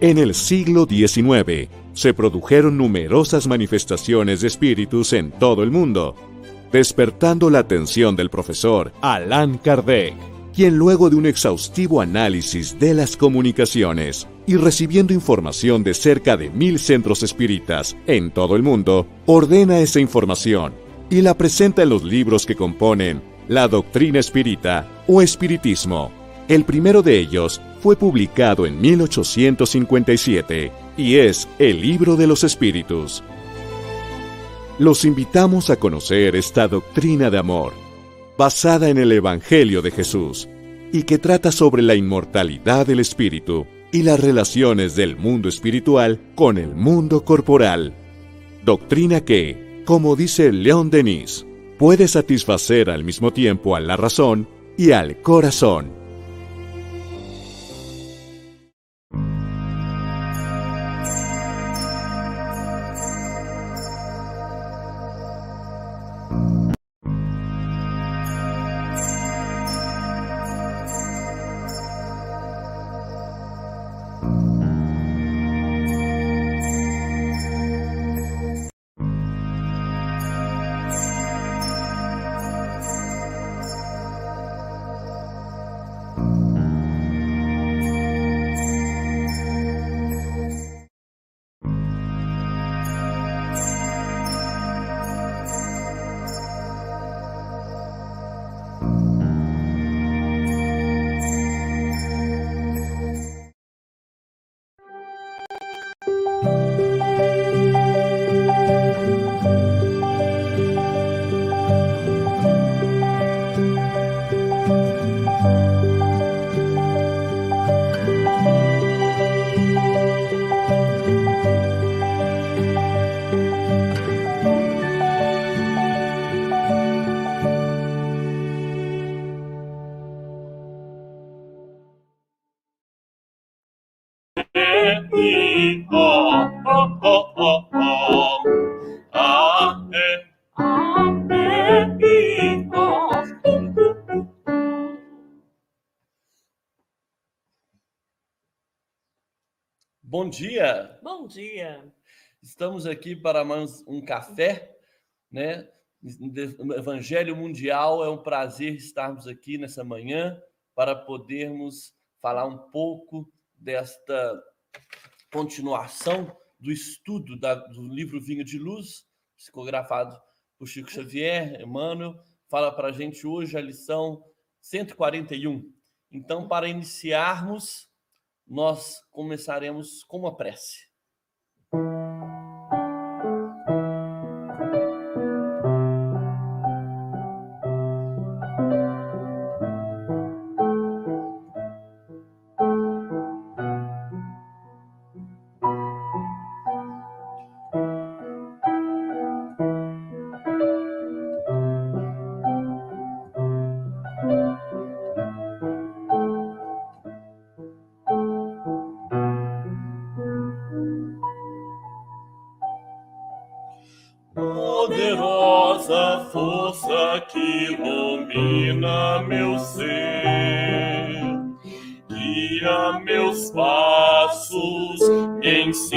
En el siglo XIX se produjeron numerosas manifestaciones de espíritus en todo el mundo, despertando la atención del profesor Allan Kardec, quien luego de un exhaustivo análisis de las comunicaciones y recibiendo información de cerca de mil centros espíritas en todo el mundo, ordena esa información y la presenta en los libros que componen la doctrina espírita o espiritismo. El primero de ellos fue publicado en 1857 y es el Libro de los Espíritus. Los invitamos a conocer esta doctrina de amor, basada en el Evangelio de Jesús, y que trata sobre la inmortalidad del espíritu y las relaciones del mundo espiritual con el mundo corporal. Doctrina que, como dice León Denis, puede satisfacer al mismo tiempo a la razón y al corazón. Dia. Bom dia. Estamos aqui para mais um café, né? No Evangelho Mundial é um prazer estarmos aqui nessa manhã para podermos falar um pouco desta continuação do estudo da, do livro Vinho de Luz, psicografado por Chico Xavier, Emmanuel, fala para a gente hoje a lição 141. Então, para iniciarmos, nós começaremos com uma prece.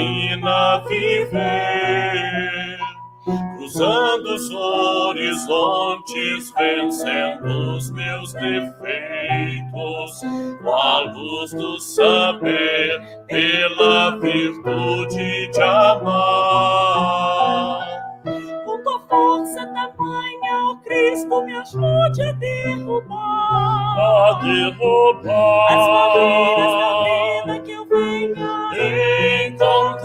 ensina a viver, cruzando os horizontes, vencendo os meus defeitos, com a luz do saber, pela virtude de amar. Com tua força tamanha, o Cristo, me ajude a derrubar, a derrubar as barreiras da vida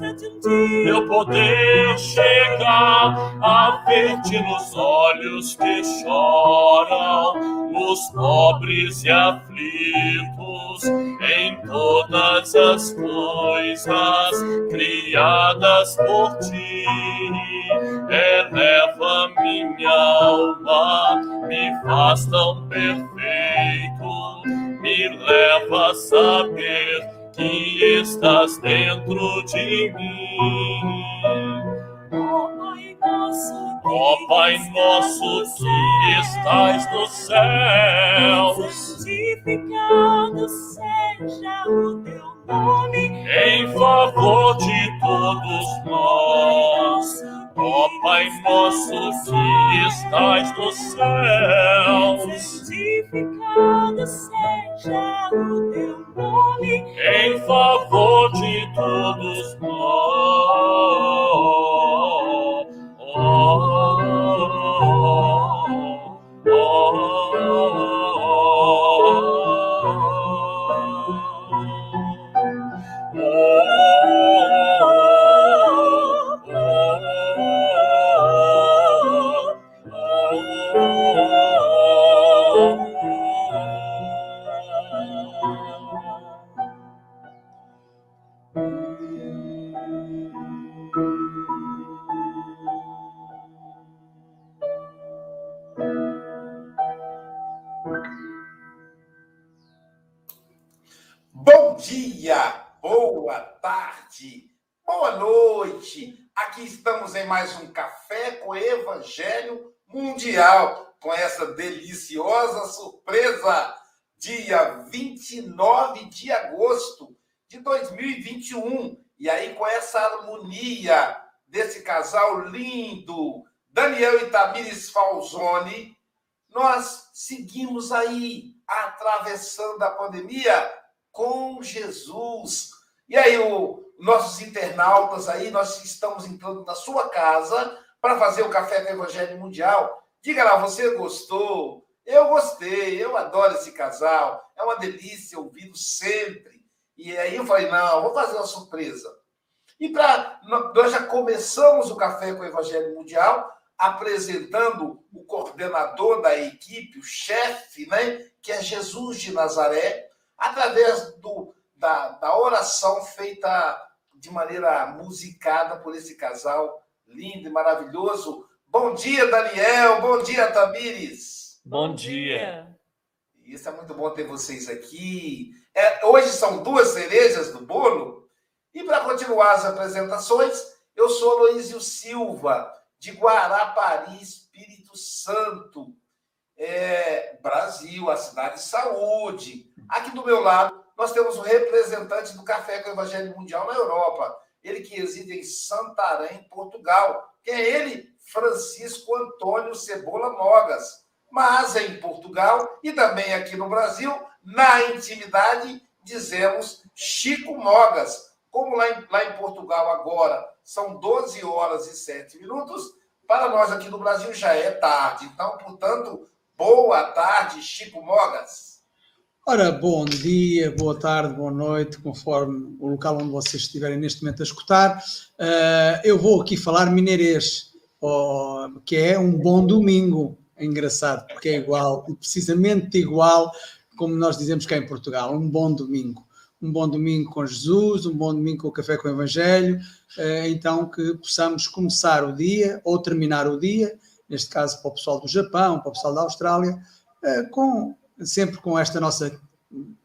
eu poder chegar a ver-te nos olhos que choram, nos pobres e aflitos, em todas as coisas criadas por ti. Eleva minha alma, me faz tão perfeito, me leva a saber dentro de mim. Ó Pai nosso que estais no céu, santificado seja o teu nome em favor de todos nós. Ó Pai nosso que estais no céu, santificado seja o teu nome. Em favor de todos nós. mais dia 29 de agosto de 2021. E aí, com essa harmonia desse casal lindo, Daniel e Tamires Falzoni, nós seguimos aí atravessando a pandemia com Jesus. E aí, o nossos internautas aí, nós estamos entrando na sua casa para fazer o Café do Evangelho Mundial. Diga lá, você gostou? Eu gostei, eu adoro esse casal, é uma delícia ouvi-lo sempre. E aí eu falei, não, vou fazer uma surpresa. E para nós já começamos o Café com o Evangelho Mundial apresentando o coordenador da equipe, o chefe, né, que é Jesus de Nazaré, através do, da, da oração feita de maneira musicada por esse casal lindo e maravilhoso. Bom dia, Daniel. Bom dia, Tamires. Bom dia. Isso é muito bom ter vocês aqui. É, hoje são duas cerejas do bolo. E para continuar as apresentações, eu sou Luizio Silva, de Guarapari, Espírito Santo, é, Brasil, a cidade de saúde. Aqui do meu lado, nós temos o representante do Café com o Evangelho Mundial na Europa, ele que reside em Santarém, Portugal. Quem é ele? Francisco Antônio Cebola Mogas. Mas em Portugal e também aqui no Brasil, na intimidade, dizemos Chico Mogas. Como lá em, lá em Portugal agora são 12 horas e 7 minutos, para nós aqui no Brasil já é tarde. Então, portanto, boa tarde, Chico Mogas. Ora, bom dia, boa tarde, boa noite, conforme o local onde vocês estiverem neste momento a escutar. Uh, eu vou aqui falar mineirês, oh, que é um bom domingo. É engraçado, porque é igual, precisamente igual como nós dizemos cá em Portugal, um bom domingo. Um bom domingo com Jesus, um bom domingo com o Café com o Evangelho, uh, então que possamos começar o dia ou terminar o dia, neste caso para o pessoal do Japão, para o pessoal da Austrália, uh, com sempre com esta nossa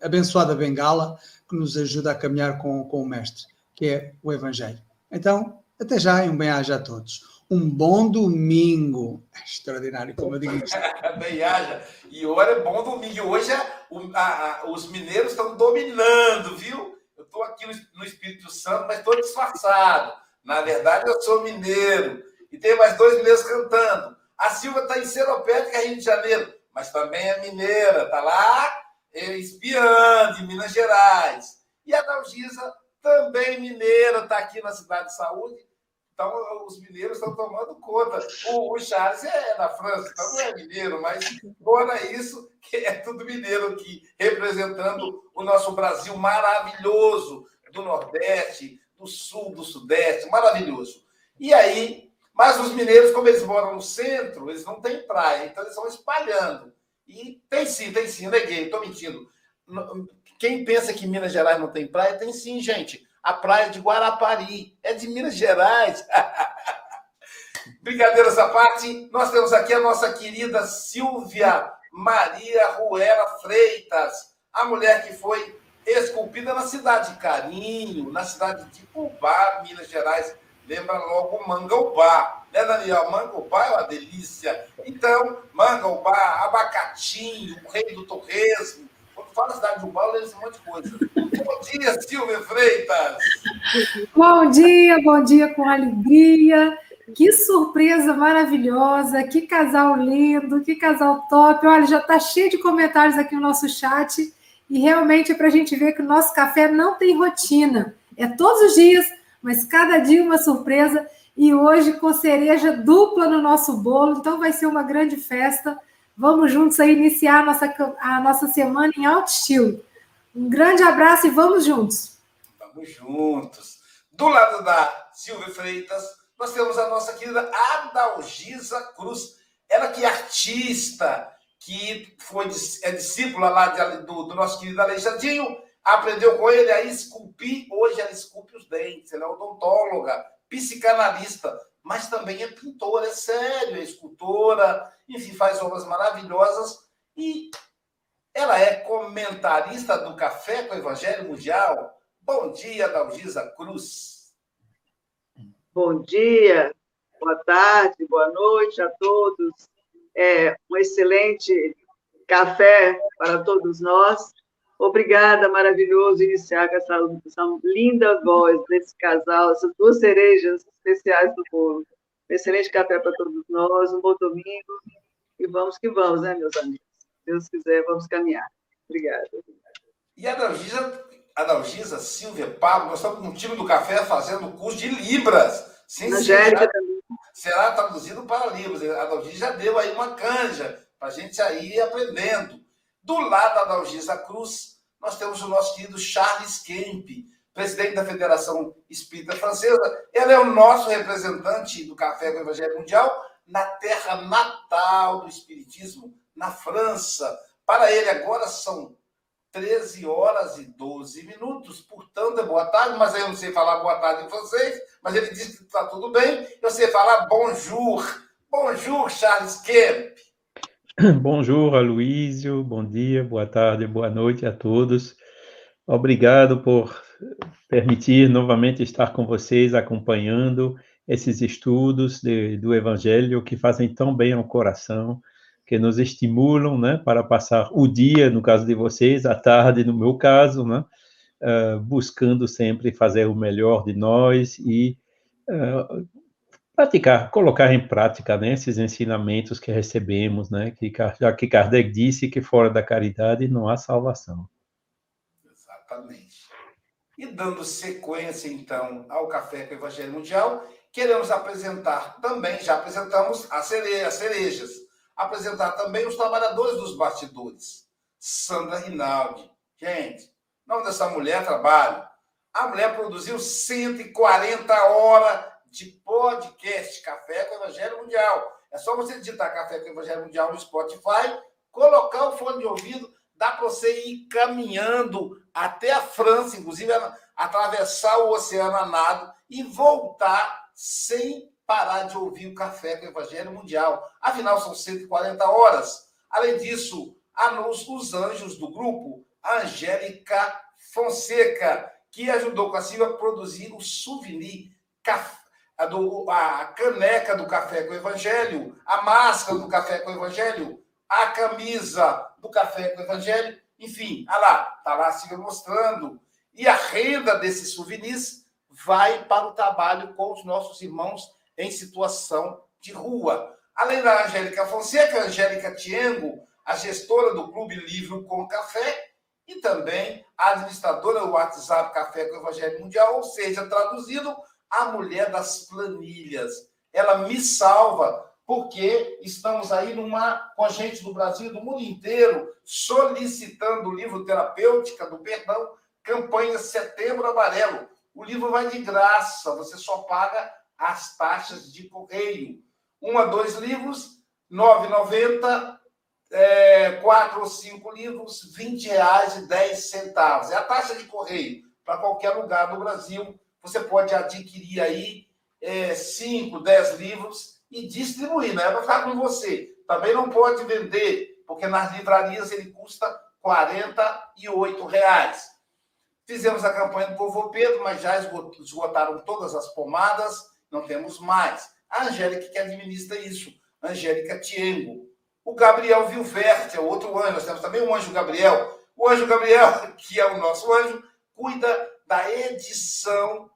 abençoada bengala que nos ajuda a caminhar com, com o Mestre, que é o Evangelho. Então, até já e um bem-aja a todos. Um bom domingo. É extraordinário, como eu digo isto. bem-aja. E olha, é bom domingo. Hoje a, a, os mineiros estão dominando, viu? Eu estou aqui no, Espírito Santo, mas estou disfarçado. Na verdade, eu sou mineiro. E tem mais dois mineiros cantando. A Silva está em Seropédica, Rio de Janeiro mas também é mineira, está lá é, espiando em Minas Gerais. E a Dalgisa, também mineira, está aqui na Cidade de Saúde. Então, os mineiros estão tomando conta. O, o Charles é da França, então não é mineiro, mas fora isso, que é tudo mineiro aqui, representando o nosso Brasil maravilhoso, do Nordeste, do Sul, do Sudeste, maravilhoso. E aí, mas os mineiros, como eles moram no centro, eles não têm praia, então eles vão espalhando. E tem sim, tem sim, neguei, estou mentindo. Quem pensa que Minas Gerais não tem praia, tem sim, gente. A praia de Guarapari é de Minas Gerais. Brincadeiras à parte, nós temos aqui a nossa querida Silvia Maria Ruela Freitas, a mulher que foi esculpida na cidade de Carinho, na cidade de Cubá, Minas Gerais, lembra logo mangaubá. Né, Daniel? Mangaubá é uma delícia. Então, mangaubá, abacatinho, o rei do torresmo. Fala cidade de lembra um monte de coisa. Bom dia, Silvia Freitas. Bom dia, bom dia com alegria. Que surpresa maravilhosa, que casal lindo, que casal top. Olha, já está cheio de comentários aqui no nosso chat. E realmente é para a gente ver que o nosso café não tem rotina. É todos os dias, mas cada dia uma surpresa. E hoje com cereja dupla no nosso bolo, então vai ser uma grande festa. Vamos juntos aí iniciar a nossa, a nossa semana em alto estilo. Um grande abraço e vamos juntos. Vamos juntos. Do lado da Silvia Freitas, nós temos a nossa querida Adalgisa Cruz. Ela que é artista, que foi é discípula lá de, do, do nosso querido Alexandrinho, aprendeu com ele a esculpir. Hoje ela esculpe os dentes, ela é odontóloga, psicanalista, mas também é pintora, é sério, é escultora, enfim, faz obras maravilhosas. E ela é comentarista do Café com o Evangelho Mundial. Bom dia, Dalgisa Cruz. Bom dia, boa tarde, boa noite a todos. É um excelente café para todos nós. Obrigada, maravilhoso iniciar com essa, essa linda voz desse casal, essas duas cerejas especiais do bolo. Um excelente café para todos nós, um bom domingo e vamos que vamos, né, meus amigos? Se Deus quiser, vamos caminhar. Obrigada. E a Dalgisa, a Dalgisa, Silvia, Pablo, nós estamos com o time do café fazendo curso de Libras. Sim, Angélica também. Será traduzido para Libras. A Dalgisa já deu aí uma canja para a gente aí ir aprendendo. Do lado da Dalgisa Cruz, nós temos o nosso querido Charles Kemp, presidente da Federação Espírita Francesa. Ele é o nosso representante do Café com o Evangelho Mundial na terra natal do Espiritismo, na França. Para ele, agora são 13 horas e 12 minutos, portanto é boa tarde, mas eu não sei falar boa tarde em francês, mas ele disse que está tudo bem. Eu sei falar bonjour. Bonjour, Charles Kemp. Bonjour, Aloísio. Bom dia, boa tarde, boa noite a todos. Obrigado por permitir novamente estar com vocês, acompanhando esses estudos de, do Evangelho que fazem tão bem ao coração, que nos estimulam, né, para passar o dia, no caso de vocês, a tarde, no meu caso, né, uh, buscando sempre fazer o melhor de nós e uh, praticar, colocar em prática né, esses ensinamentos que recebemos, né, que, já que Kardec disse que fora da caridade não há salvação. Exatamente. E dando sequência, então, ao Café com o Evangelho Mundial, queremos apresentar também, já apresentamos as, cere as cerejas, apresentar também os trabalhadores dos bastidores. Sandra Rinaldi. Gente, o nome dessa mulher trabalho. A mulher produziu 140 horas de podcast Café com o Evangelho Mundial. É só você digitar Café com o Evangelho Mundial no Spotify, colocar o fone de ouvido, dá para você ir caminhando até a França, inclusive atravessar o oceano a nado e voltar sem parar de ouvir o Café com o Evangelho Mundial. Afinal, são 140 horas. Além disso, há os, os anjos do grupo, Angélica Fonseca, que ajudou com a Silvia a produzir o souvenir café a, do, a caneca do Café com o Evangelho, a máscara do Café com o Evangelho, a camisa do Café com o Evangelho, enfim, olha lá, está lá se mostrando. E a renda desses souvenirs vai para o trabalho com os nossos irmãos em situação de rua. Além da Angélica Fonseca, Angélica Tiengo, a gestora do Clube Livro com Café, e também a administradora do WhatsApp Café com Evangelho Mundial, ou seja, traduzido, a mulher das planilhas. Ela me salva, porque estamos aí numa, com a gente do Brasil e do mundo inteiro, solicitando o livro Terapêutica do Perdão, campanha Setembro Amarelo. O livro vai de graça, você só paga as taxas de correio. Um a dois livros, R$ 9,90, é, quatro ou cinco livros, R$ 20,10. É a taxa de correio para qualquer lugar do Brasil você pode adquirir aí é, 5, 10 livros e distribuir, não é para ficar com você. Também não pode vender, porque nas livrarias ele custa R$ reais. Fizemos a campanha do Povo Pedro, mas já esgotaram todas as pomadas. não temos mais. A Angélica que administra isso, Angélica Tiengo. O Gabriel Vilverte é outro anjo, nós temos também o anjo Gabriel. O anjo Gabriel, que é o nosso anjo, cuida da edição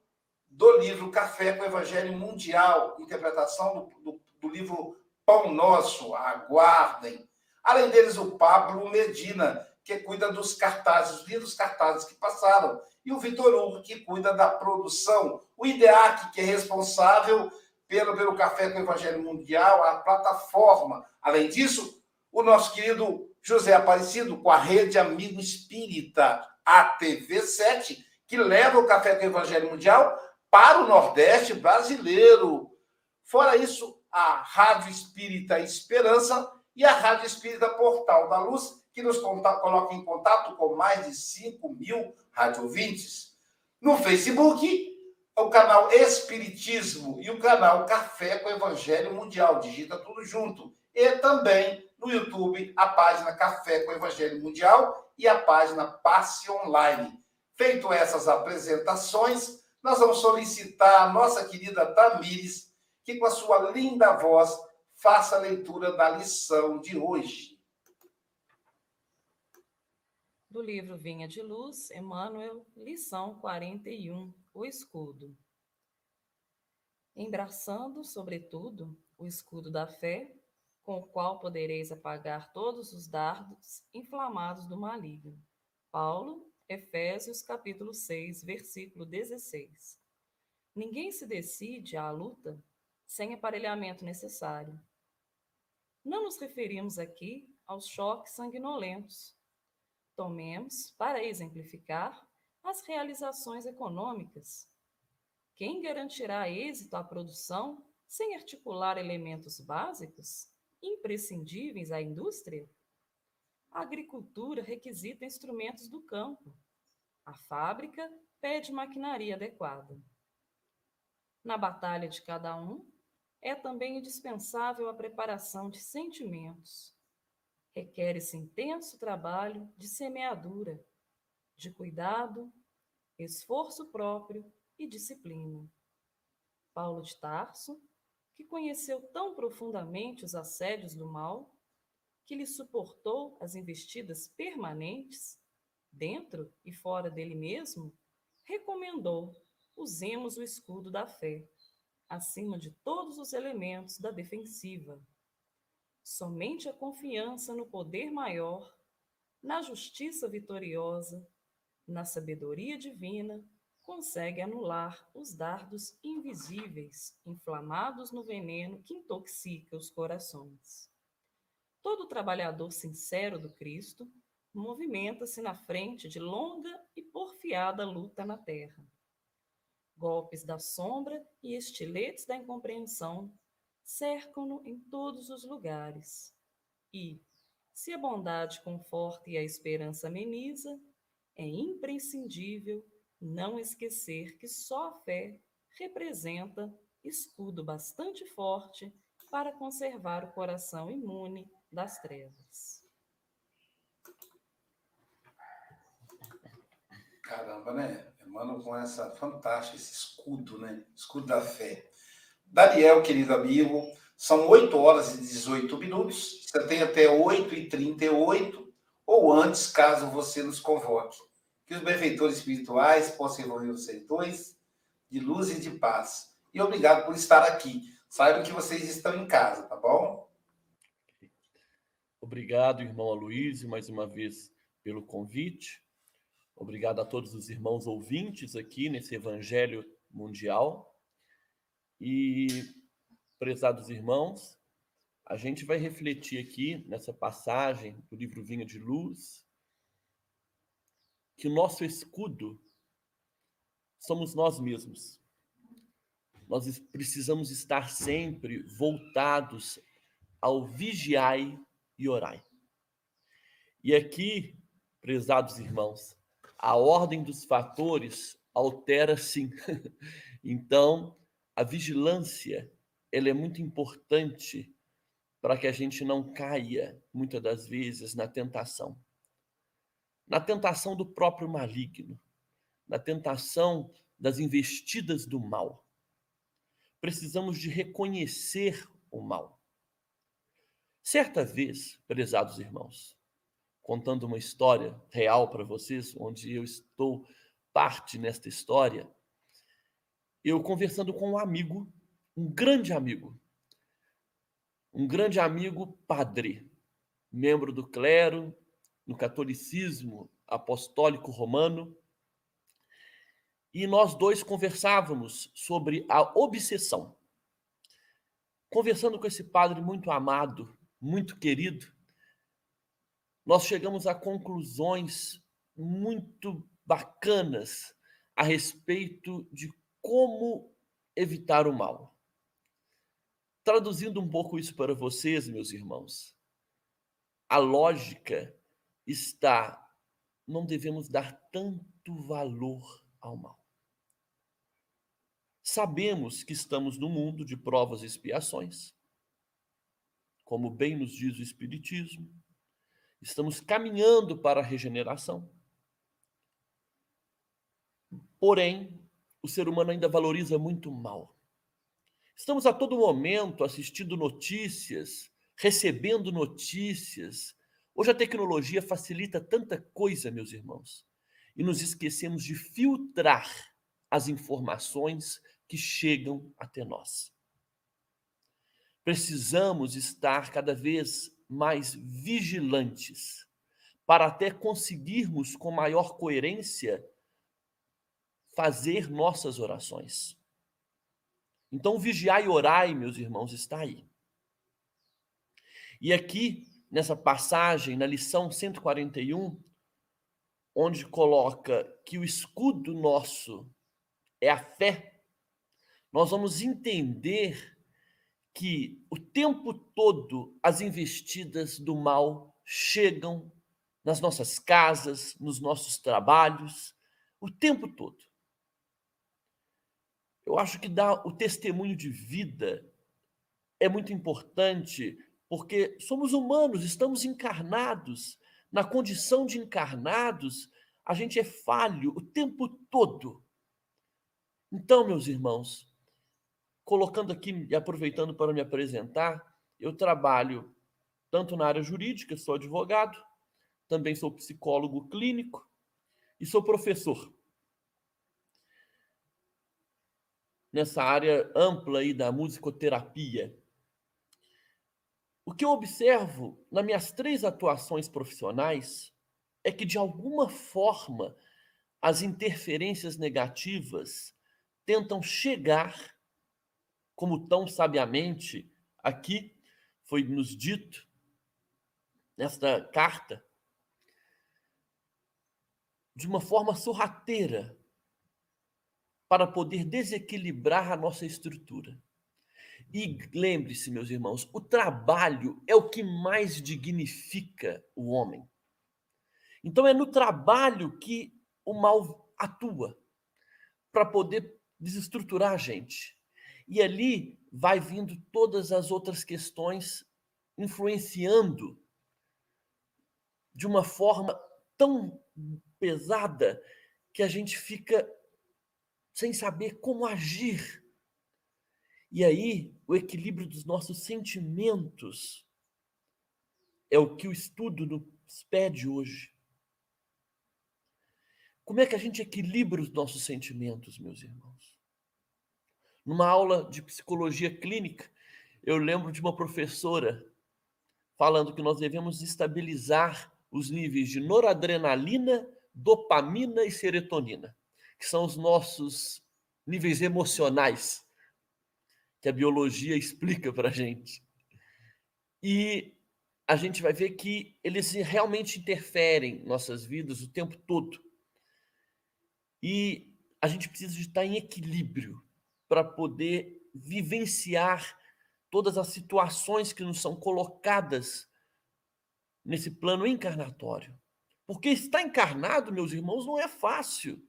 do livro Café com o Evangelho Mundial, interpretação do, do, do livro Pão Nosso, aguardem. Além deles, o Pablo Medina, que cuida dos cartazes, os livros cartazes que passaram, e o Vitor Hugo, que cuida da produção, o IDEAC, que é responsável pelo, pelo Café com o Evangelho Mundial, a plataforma. Além disso, o nosso querido José Aparecido, com a Rede Amigo Espírita, ATV7, que leva o Café com o Evangelho Mundial para o Nordeste brasileiro. Fora isso, a Rádio Espírita Esperança e a Rádio Espírita Portal da Luz, que nos coloca em contato com mais de 5 mil radiovintes. No Facebook, o canal Espiritismo e o canal Café com Evangelho Mundial. Digita tudo junto. E também no YouTube, a página Café com Evangelho Mundial e a página Passe Online. Feito essas apresentações, nós vamos solicitar a nossa querida Tamires, que com a sua linda voz faça a leitura da lição de hoje. Do livro Vinha de Luz, Emmanuel, lição 41, o escudo. Embraçando, sobretudo, o escudo da fé, com o qual podereis apagar todos os dardos inflamados do maligno. Paulo, Efésios capítulo 6, versículo 16. Ninguém se decide à luta sem aparelhamento necessário. Não nos referimos aqui aos choques sanguinolentos. Tomemos, para exemplificar, as realizações econômicas. Quem garantirá êxito à produção sem articular elementos básicos, imprescindíveis à indústria? A agricultura requisita instrumentos do campo. A fábrica pede maquinaria adequada. Na batalha de cada um, é também indispensável a preparação de sentimentos. Requer-se intenso trabalho de semeadura, de cuidado, esforço próprio e disciplina. Paulo de Tarso, que conheceu tão profundamente os assédios do mal, que lhe suportou as investidas permanentes, dentro e fora dele mesmo, recomendou: usemos o escudo da fé, acima de todos os elementos da defensiva. Somente a confiança no poder maior, na justiça vitoriosa, na sabedoria divina, consegue anular os dardos invisíveis inflamados no veneno que intoxica os corações. Todo trabalhador sincero do Cristo movimenta-se na frente de longa e porfiada luta na terra. Golpes da sombra e estiletes da incompreensão cercam-no em todos os lugares. E, se a bondade conforta e a esperança ameniza, é imprescindível não esquecer que só a fé representa escudo bastante forte para conservar o coração imune das trevas. Caramba, né? Emmanuel com essa fantástica, esse escudo, né? Escudo da fé. Daniel, querido amigo, são 8 horas e 18 minutos. Você tem até 8 e 38 ou antes, caso você nos convoque. Que os benfeitores espirituais possam envolver vocês dois de luz e de paz. E obrigado por estar aqui. Saibam que vocês estão em casa, tá bom? Obrigado, irmão Aloysio, mais uma vez pelo convite. Obrigado a todos os irmãos ouvintes aqui nesse Evangelho Mundial. E, prezados irmãos, a gente vai refletir aqui nessa passagem do livro Vinho de Luz que o nosso escudo somos nós mesmos. Nós precisamos estar sempre voltados ao vigiai e orai. E aqui, prezados irmãos, a ordem dos fatores altera sim. então, a vigilância, ela é muito importante para que a gente não caia muitas das vezes na tentação. Na tentação do próprio maligno, na tentação das investidas do mal. precisamos de reconhecer o mal. Certa vez, prezados irmãos, contando uma história real para vocês, onde eu estou parte nesta história, eu conversando com um amigo, um grande amigo, um grande amigo padre, membro do clero no catolicismo apostólico romano, e nós dois conversávamos sobre a obsessão. Conversando com esse padre muito amado, muito querido, nós chegamos a conclusões muito bacanas a respeito de como evitar o mal. Traduzindo um pouco isso para vocês, meus irmãos, a lógica está não devemos dar tanto valor ao mal. Sabemos que estamos no mundo de provas e expiações, como bem nos diz o Espiritismo, estamos caminhando para a regeneração. Porém, o ser humano ainda valoriza muito mal. Estamos a todo momento assistindo notícias, recebendo notícias. Hoje a tecnologia facilita tanta coisa, meus irmãos, e nos esquecemos de filtrar as informações que chegam até nós. Precisamos estar cada vez mais vigilantes para até conseguirmos com maior coerência fazer nossas orações. Então, vigiai e orai, meus irmãos, está aí. E aqui, nessa passagem, na lição 141, onde coloca que o escudo nosso é a fé, nós vamos entender que o tempo todo as investidas do mal chegam nas nossas casas, nos nossos trabalhos, o tempo todo. Eu acho que dar o testemunho de vida é muito importante, porque somos humanos, estamos encarnados. Na condição de encarnados, a gente é falho o tempo todo. Então, meus irmãos, colocando aqui e aproveitando para me apresentar, eu trabalho tanto na área jurídica, sou advogado, também sou psicólogo clínico e sou professor. Nessa área ampla aí da musicoterapia. O que eu observo nas minhas três atuações profissionais é que, de alguma forma, as interferências negativas tentam chegar como tão sabiamente aqui foi nos dito nesta carta, de uma forma sorrateira, para poder desequilibrar a nossa estrutura. E lembre-se, meus irmãos, o trabalho é o que mais dignifica o homem. Então é no trabalho que o mal atua para poder desestruturar a gente. E ali vai vindo todas as outras questões influenciando de uma forma tão pesada que a gente fica sem saber como agir. E aí, o equilíbrio dos nossos sentimentos é o que o estudo nos pede hoje. Como é que a gente equilibra os nossos sentimentos, meus irmãos? Numa aula de psicologia clínica, eu lembro de uma professora falando que nós devemos estabilizar os níveis de noradrenalina, dopamina e serotonina, que são os nossos níveis emocionais que a biologia explica para a gente. E a gente vai ver que eles realmente interferem em nossas vidas o tempo todo. E a gente precisa de estar em equilíbrio para poder vivenciar todas as situações que nos são colocadas nesse plano encarnatório. Porque estar encarnado, meus irmãos, não é fácil.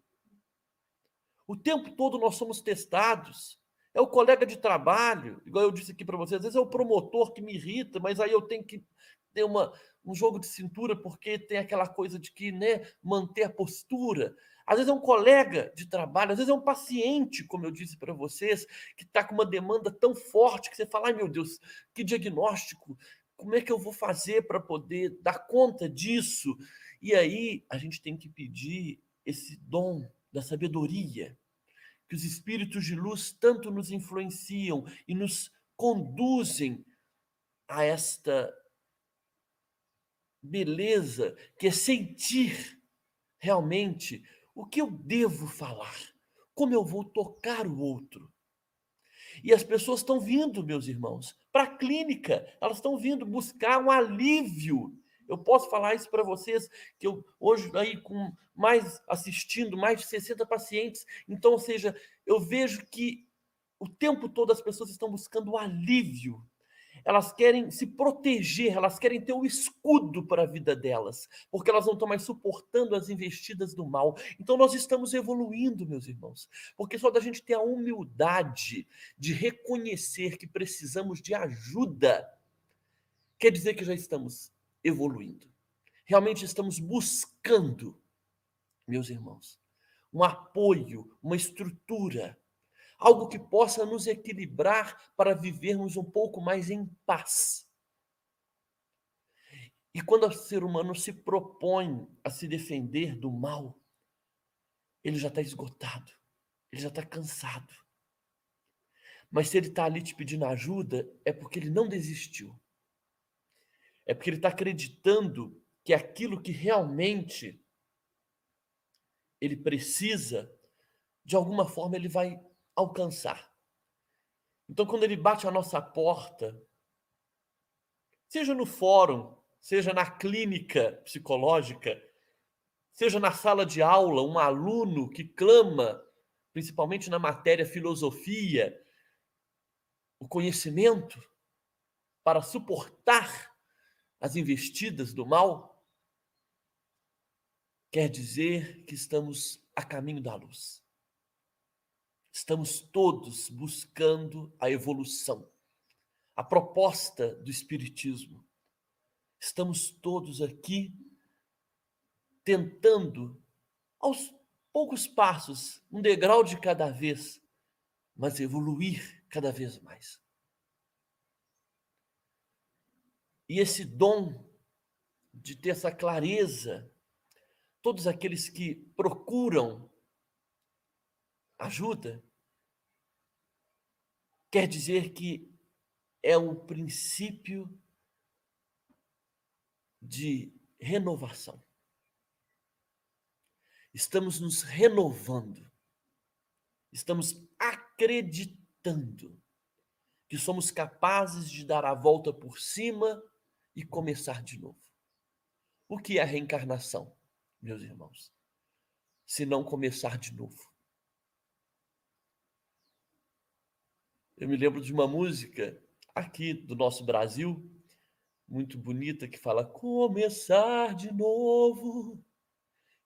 O tempo todo nós somos testados. É o colega de trabalho, igual eu disse aqui para vocês, às vezes é o promotor que me irrita, mas aí eu tenho que ter uma, um jogo de cintura porque tem aquela coisa de que, né, manter a postura. Às vezes é um colega de trabalho, às vezes é um paciente, como eu disse para vocês, que está com uma demanda tão forte que você fala, ai meu Deus, que diagnóstico, como é que eu vou fazer para poder dar conta disso? E aí a gente tem que pedir esse dom da sabedoria, que os espíritos de luz tanto nos influenciam e nos conduzem a esta beleza que é sentir realmente o que eu devo falar, como eu vou tocar o outro. E as pessoas estão vindo, meus irmãos, para a clínica, elas estão vindo buscar um alívio. Eu posso falar isso para vocês, que eu hoje aí com mais assistindo mais de 60 pacientes, então, ou seja, eu vejo que o tempo todo as pessoas estão buscando alívio elas querem se proteger, elas querem ter um escudo para a vida delas, porque elas não estão mais suportando as investidas do mal. Então nós estamos evoluindo, meus irmãos, porque só da gente ter a humildade de reconhecer que precisamos de ajuda, quer dizer que já estamos evoluindo. Realmente estamos buscando, meus irmãos, um apoio, uma estrutura algo que possa nos equilibrar para vivermos um pouco mais em paz. E quando o ser humano se propõe a se defender do mal, ele já está esgotado, ele já está cansado. Mas se ele está ali te pedindo ajuda, é porque ele não desistiu. É porque ele está acreditando que aquilo que realmente ele precisa, de alguma forma ele vai alcançar. Então, quando ele bate a nossa porta, seja no fórum, seja na clínica psicológica, seja na sala de aula, um aluno que clama, principalmente na matéria filosofia, o conhecimento para suportar as investidas do mal, quer dizer que estamos a caminho da luz. Estamos todos buscando a evolução, a proposta do Espiritismo. Estamos todos aqui tentando, aos poucos passos, um degrau de cada vez, mas evoluir cada vez mais. E esse dom de ter essa clareza, todos aqueles que procuram ajuda, quer dizer que é um princípio de renovação. Estamos nos renovando, estamos acreditando que somos capazes de dar a volta por cima e começar de novo. O que é a reencarnação, meus irmãos? Se não começar de novo. Eu me lembro de uma música aqui do nosso Brasil, muito bonita, que fala: Começar de novo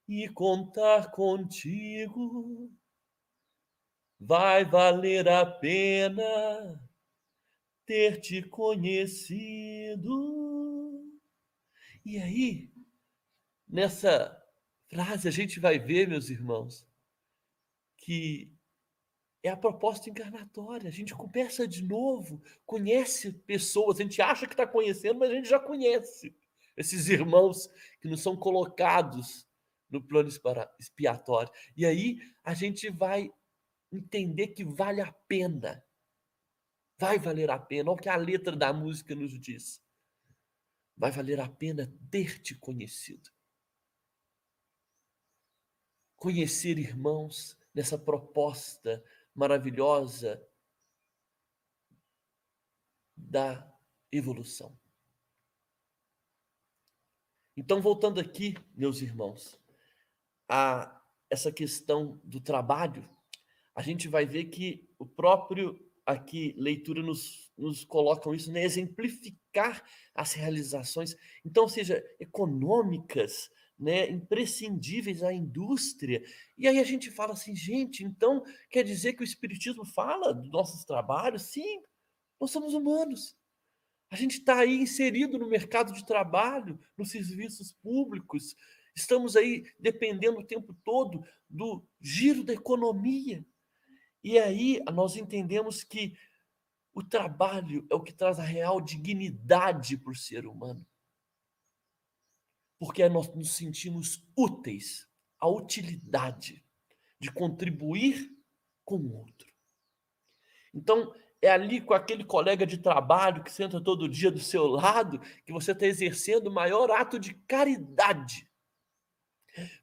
e contar contigo vai valer a pena ter te conhecido. E aí, nessa frase, a gente vai ver, meus irmãos, que é a proposta encarnatória. A gente conversa de novo, conhece pessoas, a gente acha que está conhecendo, mas a gente já conhece esses irmãos que não são colocados no plano expiatório. E aí a gente vai entender que vale a pena. Vai valer a pena. Olha o que a letra da música nos diz. Vai valer a pena ter te conhecido. Conhecer irmãos nessa proposta maravilhosa da evolução. Então, voltando aqui, meus irmãos, a essa questão do trabalho, a gente vai ver que o próprio aqui leitura nos, nos colocam isso, né? exemplificar as realizações, então, seja econômicas, né, imprescindíveis à indústria. E aí a gente fala assim, gente, então quer dizer que o Espiritismo fala dos nossos trabalhos? Sim, nós somos humanos. A gente está aí inserido no mercado de trabalho, nos serviços públicos, estamos aí dependendo o tempo todo do giro da economia. E aí nós entendemos que o trabalho é o que traz a real dignidade para o ser humano. Porque nós nos sentimos úteis, a utilidade de contribuir com o outro. Então, é ali com aquele colega de trabalho que senta todo dia do seu lado que você está exercendo o maior ato de caridade.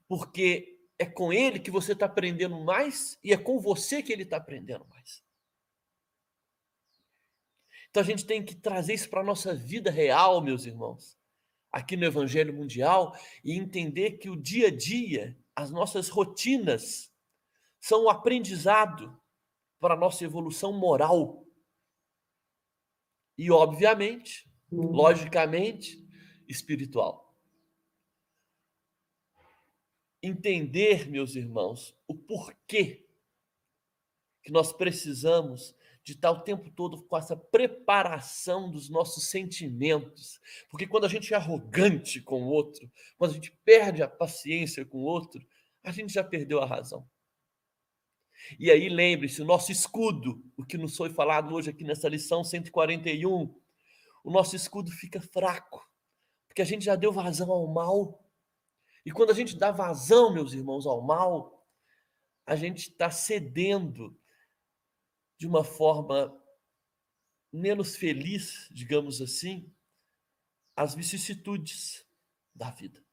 Porque é com ele que você está aprendendo mais e é com você que ele está aprendendo mais. Então a gente tem que trazer isso para a nossa vida real, meus irmãos, aqui no Evangelho Mundial, e entender que o dia a dia, as nossas rotinas, são um aprendizado para a nossa evolução moral. E, obviamente, logicamente, espiritual. Entender, meus irmãos, o porquê que nós precisamos de estar o tempo todo com essa preparação dos nossos sentimentos. Porque quando a gente é arrogante com o outro, quando a gente perde a paciência com o outro, a gente já perdeu a razão. E aí lembre-se, o nosso escudo, o que nos foi falado hoje aqui nessa lição 141, o nosso escudo fica fraco, porque a gente já deu vazão ao mal. E quando a gente dá vazão, meus irmãos, ao mal, a gente está cedendo de uma forma menos feliz, digamos assim, as vicissitudes da vida.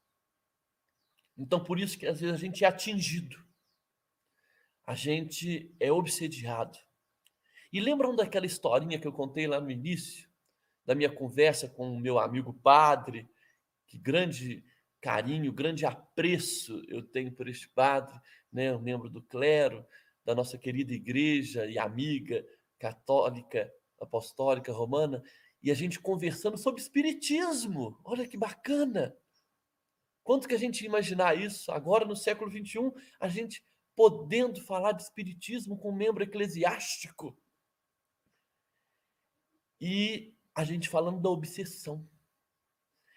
Então, por isso que às vezes a gente é atingido, a gente é obsediado. E lembram daquela historinha que eu contei lá no início, da minha conversa com o meu amigo padre, que grande carinho, grande apreço eu tenho por este padre, né, um membro do clero, da nossa querida igreja e amiga católica, apostólica romana, e a gente conversando sobre espiritismo. Olha que bacana! Quanto que a gente imaginar isso agora no século XXI, a gente podendo falar de espiritismo com um membro eclesiástico. E a gente falando da obsessão.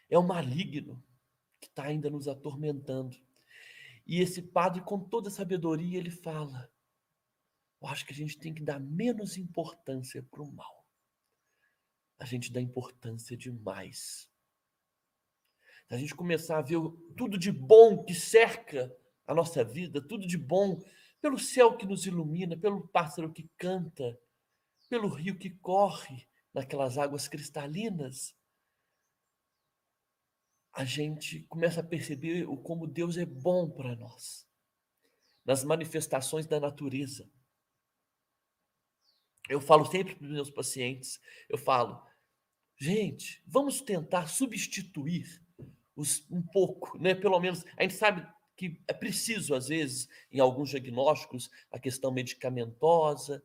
É o maligno que está ainda nos atormentando. E esse padre, com toda a sabedoria, ele fala: eu acho que a gente tem que dar menos importância para o mal. A gente dá importância demais. Se a gente começar a ver tudo de bom que cerca a nossa vida, tudo de bom, pelo céu que nos ilumina, pelo pássaro que canta, pelo rio que corre naquelas águas cristalinas, a gente começa a perceber o como Deus é bom para nós, nas manifestações da natureza. Eu falo sempre para os meus pacientes, eu falo, gente, vamos tentar substituir os, um pouco, né? Pelo menos a gente sabe que é preciso às vezes em alguns diagnósticos a questão medicamentosa,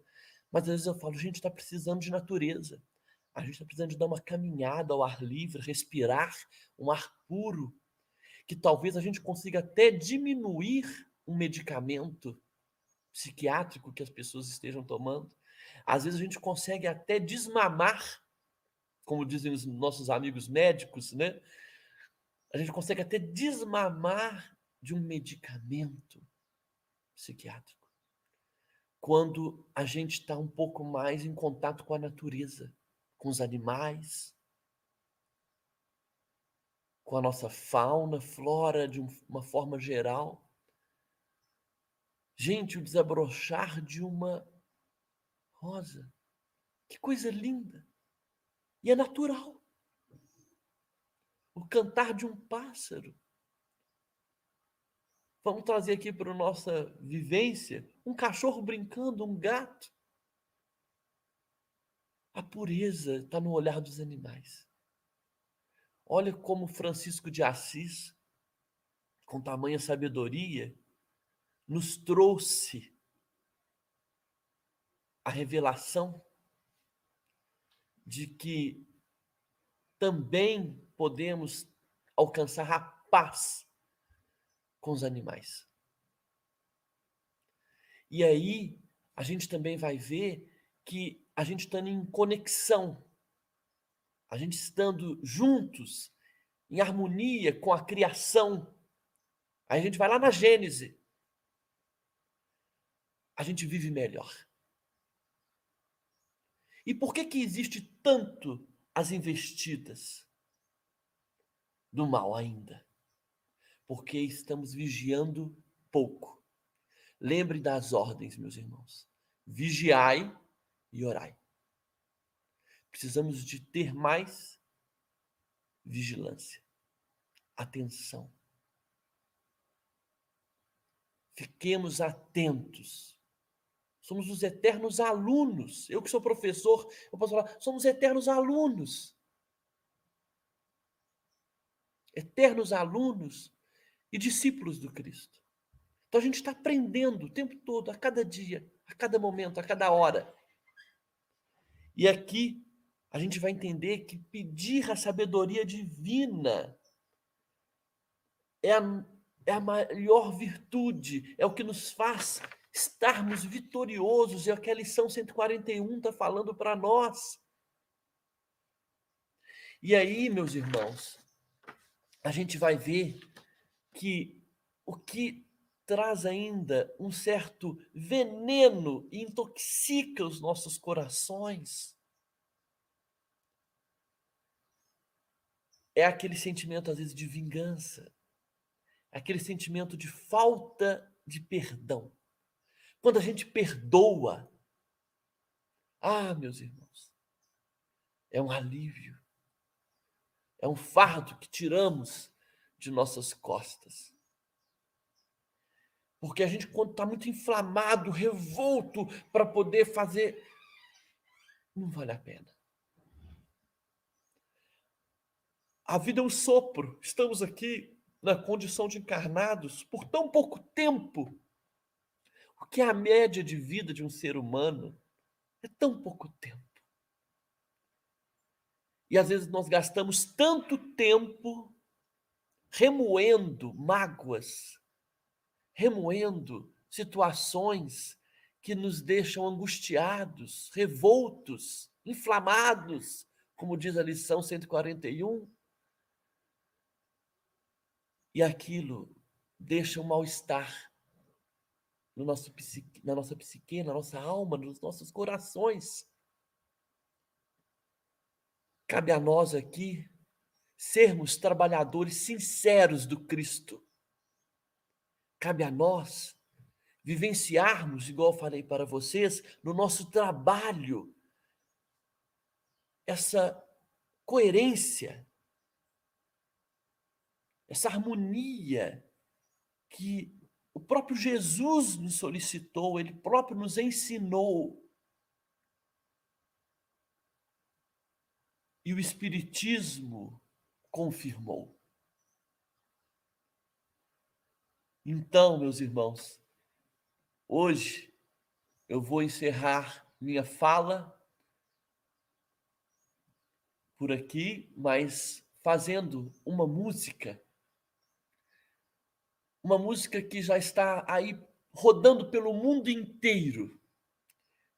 mas às vezes eu falo, gente, está precisando de natureza. A gente está precisando de dar uma caminhada ao ar livre, respirar um ar puro, que talvez a gente consiga até diminuir um medicamento psiquiátrico que as pessoas estejam tomando. Às vezes a gente consegue até desmamar, como dizem os nossos amigos médicos, né? A gente consegue até desmamar de um medicamento psiquiátrico. Quando a gente está um pouco mais em contato com a natureza, com os animais, com a nossa fauna, flora de uma forma geral. Gente, o desabrochar de uma rosa. Que coisa linda! E é natural. O cantar de um pássaro. Vamos trazer aqui para a nossa vivência um cachorro brincando, um gato. A pureza está no olhar dos animais. Olha como Francisco de Assis, com tamanha sabedoria, nos trouxe a revelação de que também podemos alcançar a paz com os animais. E aí a gente também vai ver que a gente está em conexão, a gente estando juntos, em harmonia com a criação. Aí a gente vai lá na Gênese. A gente vive melhor. E por que que existe tanto as investidas do mal ainda? Porque estamos vigiando pouco. Lembre das ordens, meus irmãos. Vigiai e orai. Precisamos de ter mais vigilância, atenção. Fiquemos atentos. Somos os eternos alunos. Eu que sou professor, eu posso falar, somos eternos alunos. Eternos alunos e discípulos do Cristo. Então a gente está aprendendo o tempo todo, a cada dia, a cada momento, a cada hora. E aqui a gente vai entender que pedir a sabedoria divina é a, é a maior virtude, é o que nos faz estarmos vitoriosos, é o que a lição 141 está falando para nós. E aí, meus irmãos, a gente vai ver que o que traz ainda um certo veneno e intoxica os nossos corações. É aquele sentimento, às vezes, de vingança, aquele sentimento de falta de perdão. Quando a gente perdoa, ah, meus irmãos, é um alívio, é um fardo que tiramos de nossas costas. Porque a gente, quando está muito inflamado, revolto para poder fazer, não vale a pena. A vida é um sopro. Estamos aqui na condição de encarnados por tão pouco tempo. Que a média de vida de um ser humano é tão pouco tempo. E às vezes nós gastamos tanto tempo remoendo mágoas, remoendo situações que nos deixam angustiados, revoltos, inflamados, como diz a lição 141. E aquilo deixa um mal-estar no nosso psique, na nossa psique, na nossa alma, nos nossos corações. Cabe a nós aqui sermos trabalhadores sinceros do Cristo Cabe a nós vivenciarmos, igual eu falei para vocês, no nosso trabalho, essa coerência, essa harmonia que o próprio Jesus nos solicitou, ele próprio nos ensinou. E o Espiritismo confirmou. Então, meus irmãos, hoje eu vou encerrar minha fala por aqui, mas fazendo uma música. Uma música que já está aí rodando pelo mundo inteiro.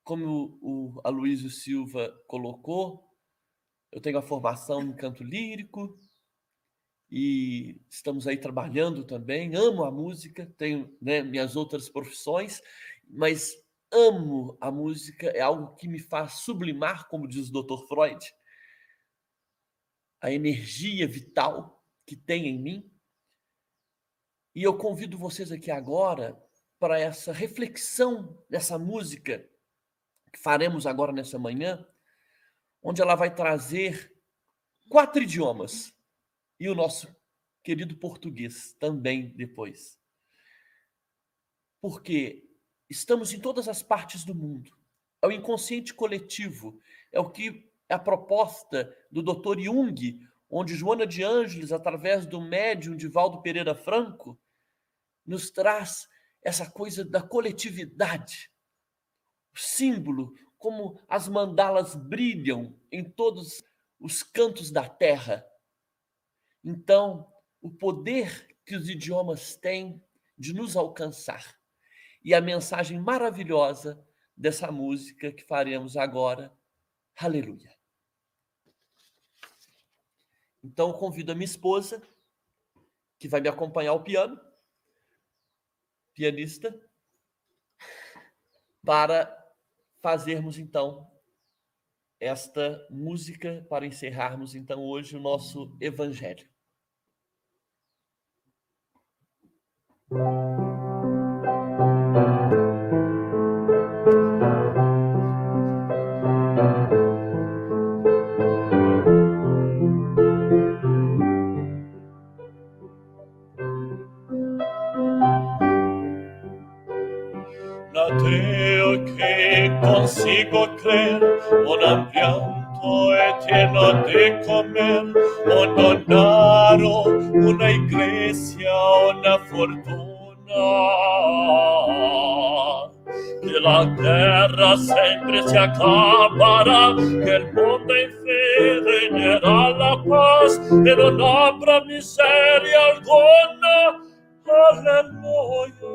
Como o Aloysio Silva colocou, eu tenho a formação em canto lírico, e estamos aí trabalhando também. Amo a música, tenho né, minhas outras profissões, mas amo a música, é algo que me faz sublimar, como diz o Dr. Freud, a energia vital que tem em mim. E eu convido vocês aqui agora para essa reflexão dessa música que faremos agora nessa manhã, onde ela vai trazer quatro idiomas e o nosso querido português também depois. Porque estamos em todas as partes do mundo. É o inconsciente coletivo, é o que é a proposta do Dr. Jung, onde Joana de Ângeles, através do médium de Valdo Pereira Franco, nos traz essa coisa da coletividade. O símbolo, como as mandalas brilham em todos os cantos da terra. Então, o poder que os idiomas têm de nos alcançar. E a mensagem maravilhosa dessa música que faremos agora, Aleluia. Então, convido a minha esposa, que vai me acompanhar ao piano pianista, para fazermos então esta música, para encerrarmos então hoje o nosso evangelho. sigård klär och den pianto är till att det una iglesia o una fortuna que la guerra siempre se acabará, que el mundo en fe reinará la paz, que no habrá miseria alguna. Aleluya.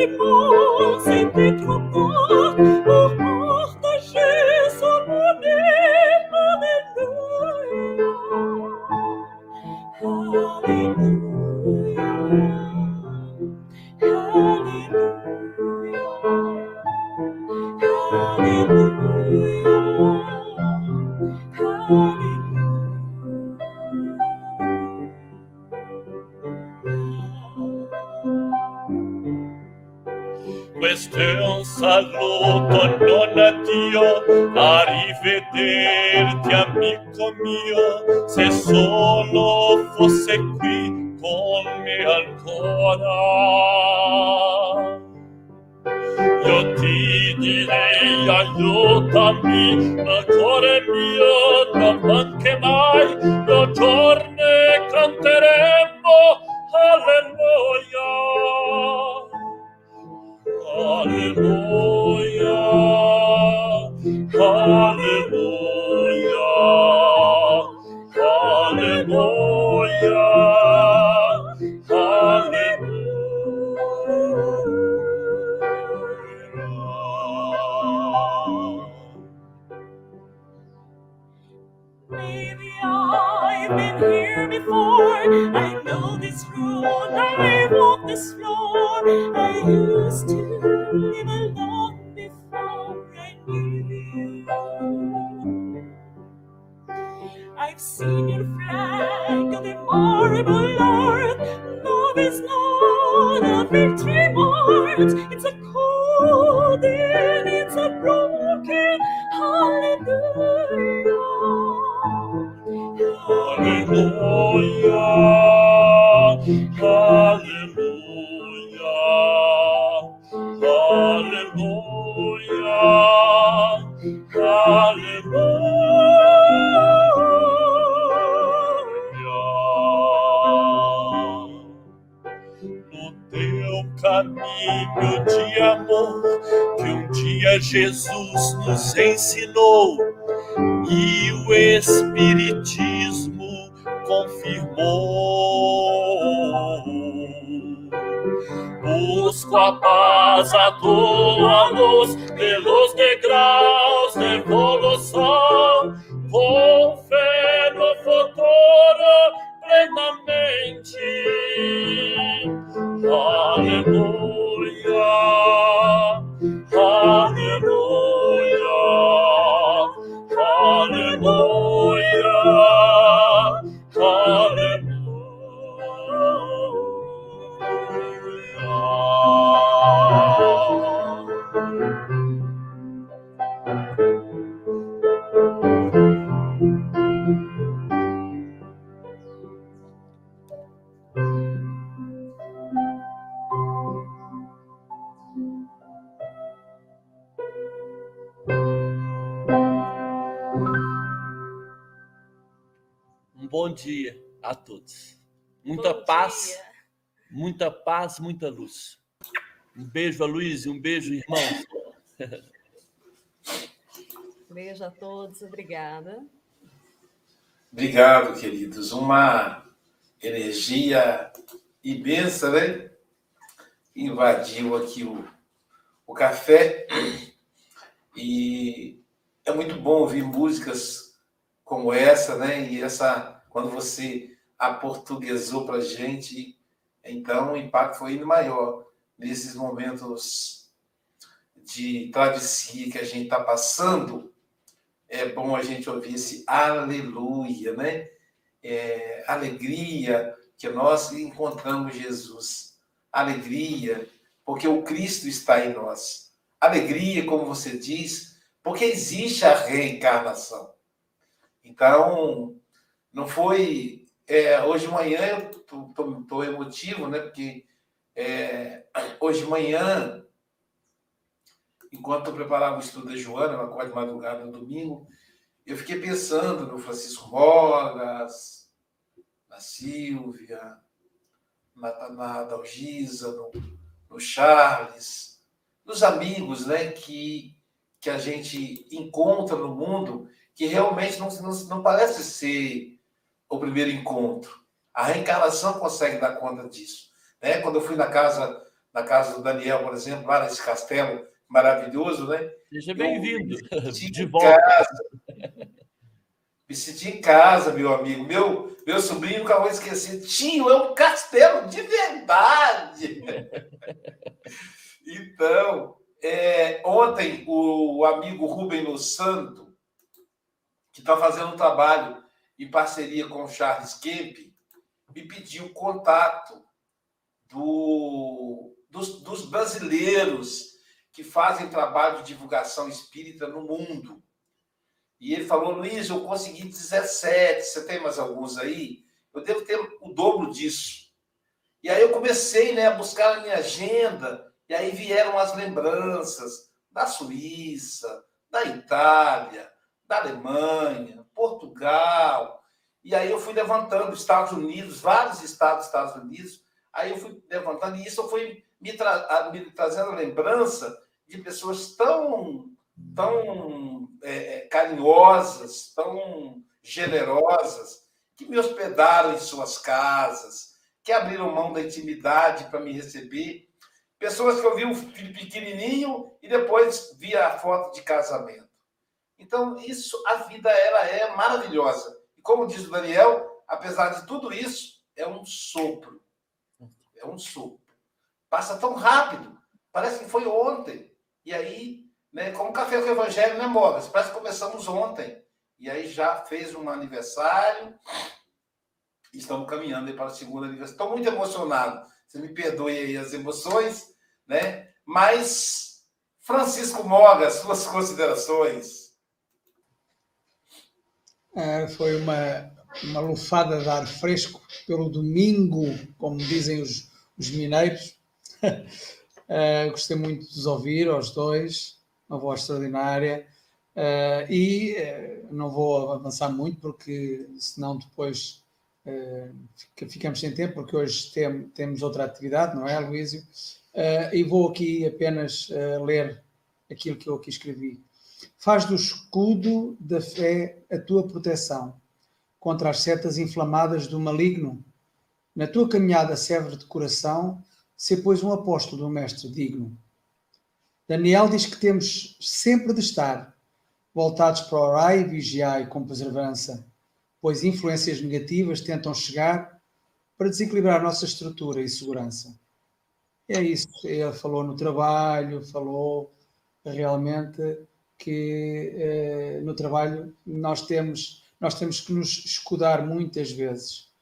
si bon, trop bon. tua paz a dor. Todos. Muita Bom paz, dia. muita paz, muita luz. Um beijo a Luiz, um beijo, irmãos. Beijo a todos, obrigada. Obrigado, queridos. Uma energia imensa, né? Invadiu aqui o, o café. E é muito bom ouvir músicas como essa, né? E essa, quando você aportuguesou para gente, então o impacto foi ainda maior nesses momentos de travessia que a gente está passando. É bom a gente ouvir esse aleluia, né? É, alegria que nós encontramos Jesus. Alegria, porque o Cristo está em nós. Alegria, como você diz, porque existe a reencarnação. Então, não foi. É, hoje de manhã eu estou emotivo, né? Porque é, hoje de manhã, enquanto eu preparava o estudo da Joana, eu acordo de madrugada no domingo, eu fiquei pensando no Francisco Mogas, na Silvia, na, na Dalgisa, no, no Charles, nos amigos né, que, que a gente encontra no mundo, que realmente não, não, não parece ser o primeiro encontro. A reencarnação consegue dar conta disso. Né? Quando eu fui na casa, na casa do Daniel, por exemplo, lá nesse castelo maravilhoso, né? Seja bem-vindo de volta. casa. Me senti em casa, meu amigo. Meu, meu sobrinho nunca vou esquecer. Tio, é um castelo de verdade. Então, é, ontem o amigo Rubem Santo, que está fazendo um trabalho em parceria com o Charles Kemp, me pediu contato do- dos, dos brasileiros que fazem trabalho de divulgação espírita no mundo. E ele falou, Luiz, eu consegui 17, você tem mais alguns aí? Eu devo ter o dobro disso. E aí eu comecei né, a buscar na minha agenda, e aí vieram as lembranças da Suíça, da Itália, da Alemanha, Portugal. E aí eu fui levantando Estados Unidos, vários estados dos Estados Unidos. Aí eu fui levantando, e isso foi me, tra- me trazendo a lembrança de pessoas tão, tão é, é, carinhosas, tão generosas, que me hospedaram em suas casas, que abriram mão da intimidade para me receber. Pessoas que eu vi um pequenininho e depois via a foto de casamento. Então, isso, a vida ela é maravilhosa. E como diz o Daniel, apesar de tudo isso, é um sopro. É um sopro. Passa tão rápido, parece que foi ontem. E aí, né, como café com o evangelho, né, Mogas? Parece que começamos ontem. E aí já fez um aniversário. Estamos caminhando para o segundo aniversário. Estou muito emocionado. Você me perdoe aí as emoções, né? Mas, Francisco Mogas, suas considerações. Ah, foi uma, uma lufada de ar fresco pelo domingo, como dizem os, os mineiros. Ah, gostei muito de os ouvir, aos dois, uma voz extraordinária. Ah, e não vou avançar muito, porque senão depois fica- ficamos sem tempo, porque hoje tem- temos outra atividade, não é, Luísio? E vou aqui apenas ler aquilo que eu aqui escrevi. Faz do escudo da fé a tua proteção contra as setas inflamadas do maligno. Na tua caminhada serve de coração, se pois um apóstolo do mestre digno. Daniel diz que temos sempre de estar voltados para orar e vigiar com perseverança, pois influências negativas tentam chegar para desequilibrar nossa estrutura e segurança. É isso. Ele falou no trabalho, falou realmente que eh, no trabalho nós temos, nós temos que nos escudar muitas vezes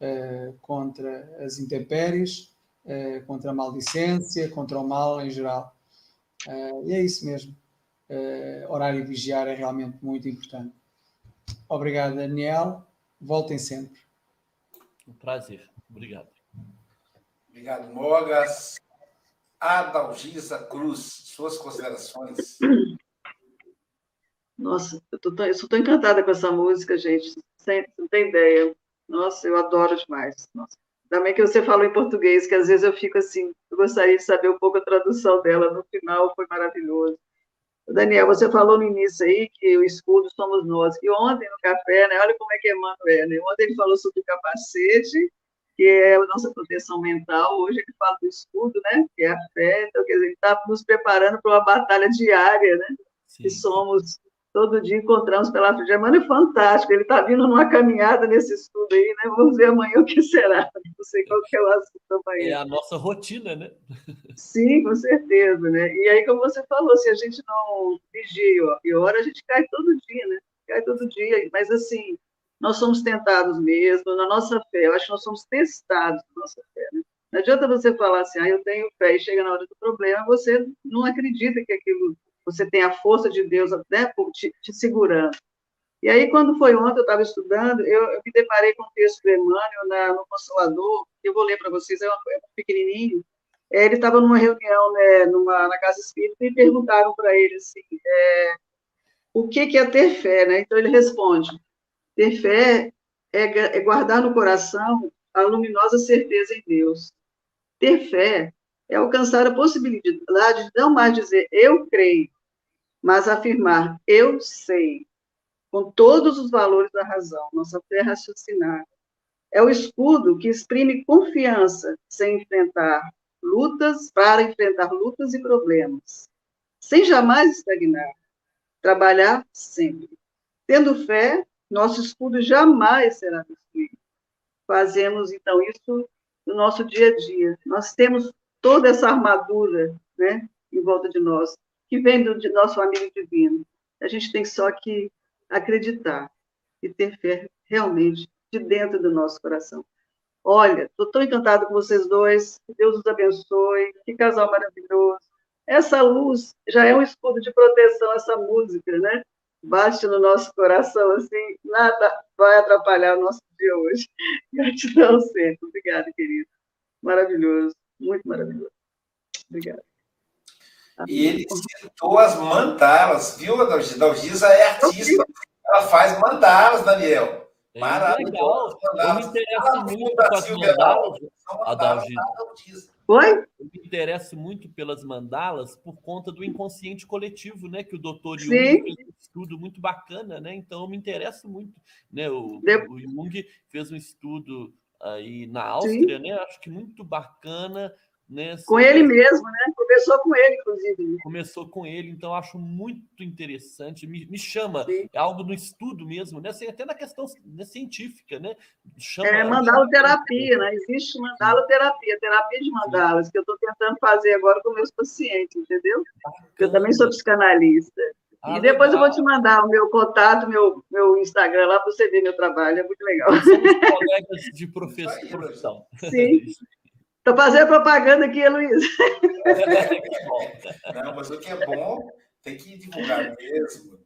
eh, contra as intempéries, eh, contra a maldicência, contra o mal em geral. Eh, e é isso mesmo. Eh, orar e vigiar é realmente muito importante. Obrigado, Daniel. Voltem sempre. Um prazer. Obrigado. Obrigado, Mogas. Adalgisa Cruz, suas considerações. Nossa, eu, tô tão- eu sou tão encantada com essa música, gente. Sem, não tem ideia. Nossa, eu adoro demais. Nossa. Também que você falou em português, que às vezes eu fico assim, eu gostaria de saber um pouco a tradução dela, no final foi maravilhoso. Daniel, você falou no início aí que o escudo somos nós, e ontem no café, né, olha como é que Emmanuel é, né, ontem ele falou sobre o capacete, que é a nossa proteção mental, hoje ele fala do escudo, né, que é a fé, então, quer dizer, ele está nos preparando para uma batalha diária, né, Sim. que somos todo dia encontramos pela. Germano é fantástico, ele está vindo numa caminhada nesse estudo aí, né? Vamos ver amanhã o que será. Não sei qual que é o assunto amanhã. É a nossa rotina, né? Sim, com certeza, né? E aí, como você falou, se a gente não vigia e ora, a gente cai todo dia, né? Cai todo dia, mas assim, nós somos tentados mesmo, na nossa fé, eu acho que nós somos testados na nossa fé, né? Não adianta você falar assim, ah, eu tenho fé, e chega na hora do problema, você não acredita que aquilo você tem a força de Deus né, te, te segurando. E aí, quando foi ontem, eu estava estudando, eu, eu, me deparei com um texto do Emmanuel na, no Consolador, eu vou ler para vocês, é, um, é pequenininho. É, ele estava numa reunião né, numa, na Casa Espírita e perguntaram para ele assim, é, o que, que é ter fé, né? Então ele responde, ter fé é, é guardar no coração a luminosa certeza em Deus. Ter fé é alcançar a possibilidade de não mais dizer eu creio, mas afirmar eu sei, com todos os valores da razão, nossa fé raciocinada. É o escudo que exprime confiança sem enfrentar lutas, para enfrentar lutas e problemas, sem jamais estagnar, trabalhar sempre. Tendo fé, nosso escudo jamais será destruído. Fazemos, então, isso no nosso dia a dia. Nós temos toda essa armadura né, em volta de nós que vem do nosso amigo divino. A gente tem só que acreditar e ter fé realmente de dentro do nosso coração. Olha, estou tão encantado com vocês dois, que Deus os abençoe, que casal maravilhoso. Essa luz já é um escudo de proteção, essa música, né? Bate no nosso coração, assim, nada vai atrapalhar o nosso dia hoje. Gratidão sempre. Obrigada, querido. Maravilhoso, muito maravilhoso. Obrigada. E ele citou as mandalas, viu? A Dalgisa é artista, ela faz mandalas, Daniel. É Maravilhoso. Eu me interesso muito com as mandalas, Adalgisa. Oi? Eu me interesso muito pelas mandalas por conta do inconsciente coletivo, né? Que o doutor Jung fez um estudo muito bacana, né? Então eu me interesso muito, né? O, o Jung fez um estudo aí na Áustria, Sim. né? Acho que muito bacana né? Com ele mesmo, né? Começou com ele, inclusive. Começou com ele, então acho muito interessante. Me, me chama, Sim. é algo no estudo mesmo, né? Assim, até na questão né, científica, né? Chama, é mandaloterapia, né? Existe mandaloterapia, terapia de mandalas, que eu estou tentando fazer agora com meus pacientes, entendeu? Eu também sou psicanalista. Ah, e depois legal. eu vou te mandar o meu contato, meu, meu Instagram lá para você ver meu trabalho, é muito legal. Somos colegas de profissão. Sim. Estou fazendo propaganda aqui, Luiz. Não, mas o que é bom tem que divulgar mesmo.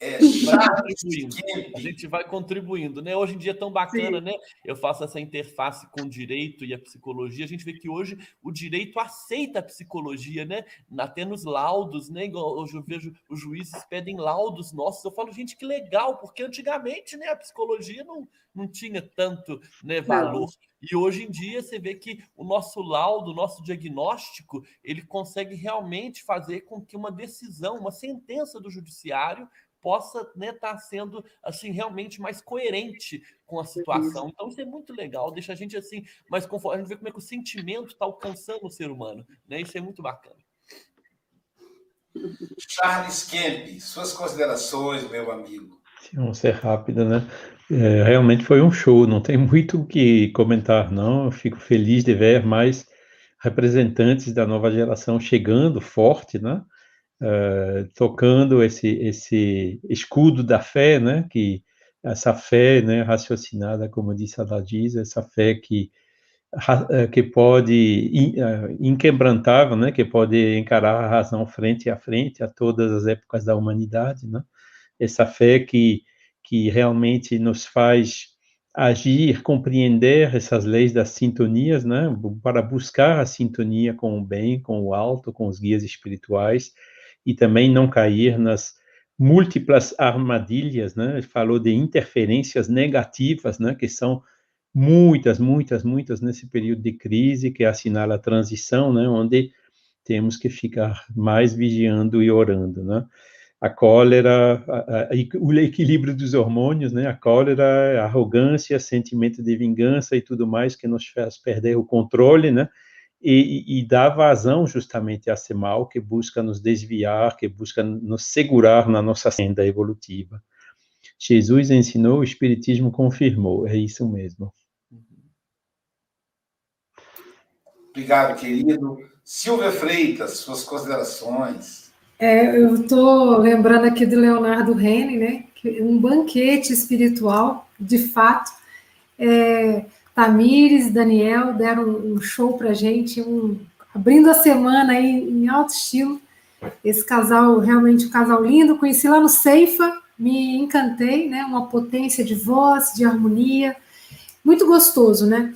É, a gente vai contribuindo, né? Hoje em dia é tão bacana, Sim. né? Eu faço essa interface com o direito e a psicologia. A gente vê que hoje o direito aceita a psicologia, né? Até nos laudos, né? Hoje eu vejo os juízes pedem laudos nossos. Eu falo, gente, que legal, porque antigamente, né, a psicologia não, não tinha tanto né, valor. Não. E hoje em dia você vê que o nosso laudo, o nosso diagnóstico, ele consegue realmente fazer com que uma decisão, uma sentença do judiciário possa estar né, tá sendo assim realmente mais coerente com a situação. Então isso é muito legal, deixa a gente assim mais confortável, a gente vê como é que o sentimento está alcançando o ser humano, né? Isso é muito bacana. Charles Kemp, suas considerações, meu amigo. Vamos ser rápido, né? É, realmente foi um show, não tem muito o que comentar, não. Eu fico feliz de ver mais representantes da nova geração chegando forte, né? Uh, tocando esse, esse escudo da fé, né? Que essa fé, né? Raciocinada, como disse a essa fé que eh, que pode eh, inquebrantável, né? Que pode encarar a razão frente a frente a todas as épocas da humanidade, né? Essa fé que que realmente nos faz agir, compreender essas leis das sintonias, né, para buscar a sintonia com o bem, com o alto, com os guias espirituais e também não cair nas múltiplas armadilhas, né? Ele falou de interferências negativas, né? Que são muitas, muitas, muitas nesse período de crise que assinala a transição, né? Onde temos que ficar mais vigiando e orando, né? A cólera, a, a, o equilíbrio dos hormônios, né? A cólera, a arrogância, sentimento de vingança e tudo mais que nos faz perder o controle, né? E, e, dá vazão justamente a esse mal que busca nos desviar, que busca nos segurar na nossa senda evolutiva. Jesus ensinou, o Espiritismo confirmou, é isso mesmo. Obrigado, querido. Silvia Freitas, suas considerações. É, eu estou lembrando aqui do Leonardo Rene, né? Um banquete espiritual, de fato. É, Tamires, Daniel deram um show para gente, um, abrindo a semana aí em alto estilo. Esse casal, realmente um casal lindo, conheci lá no Ceifa, me encantei, né? Uma potência de voz, de harmonia, muito gostoso, né?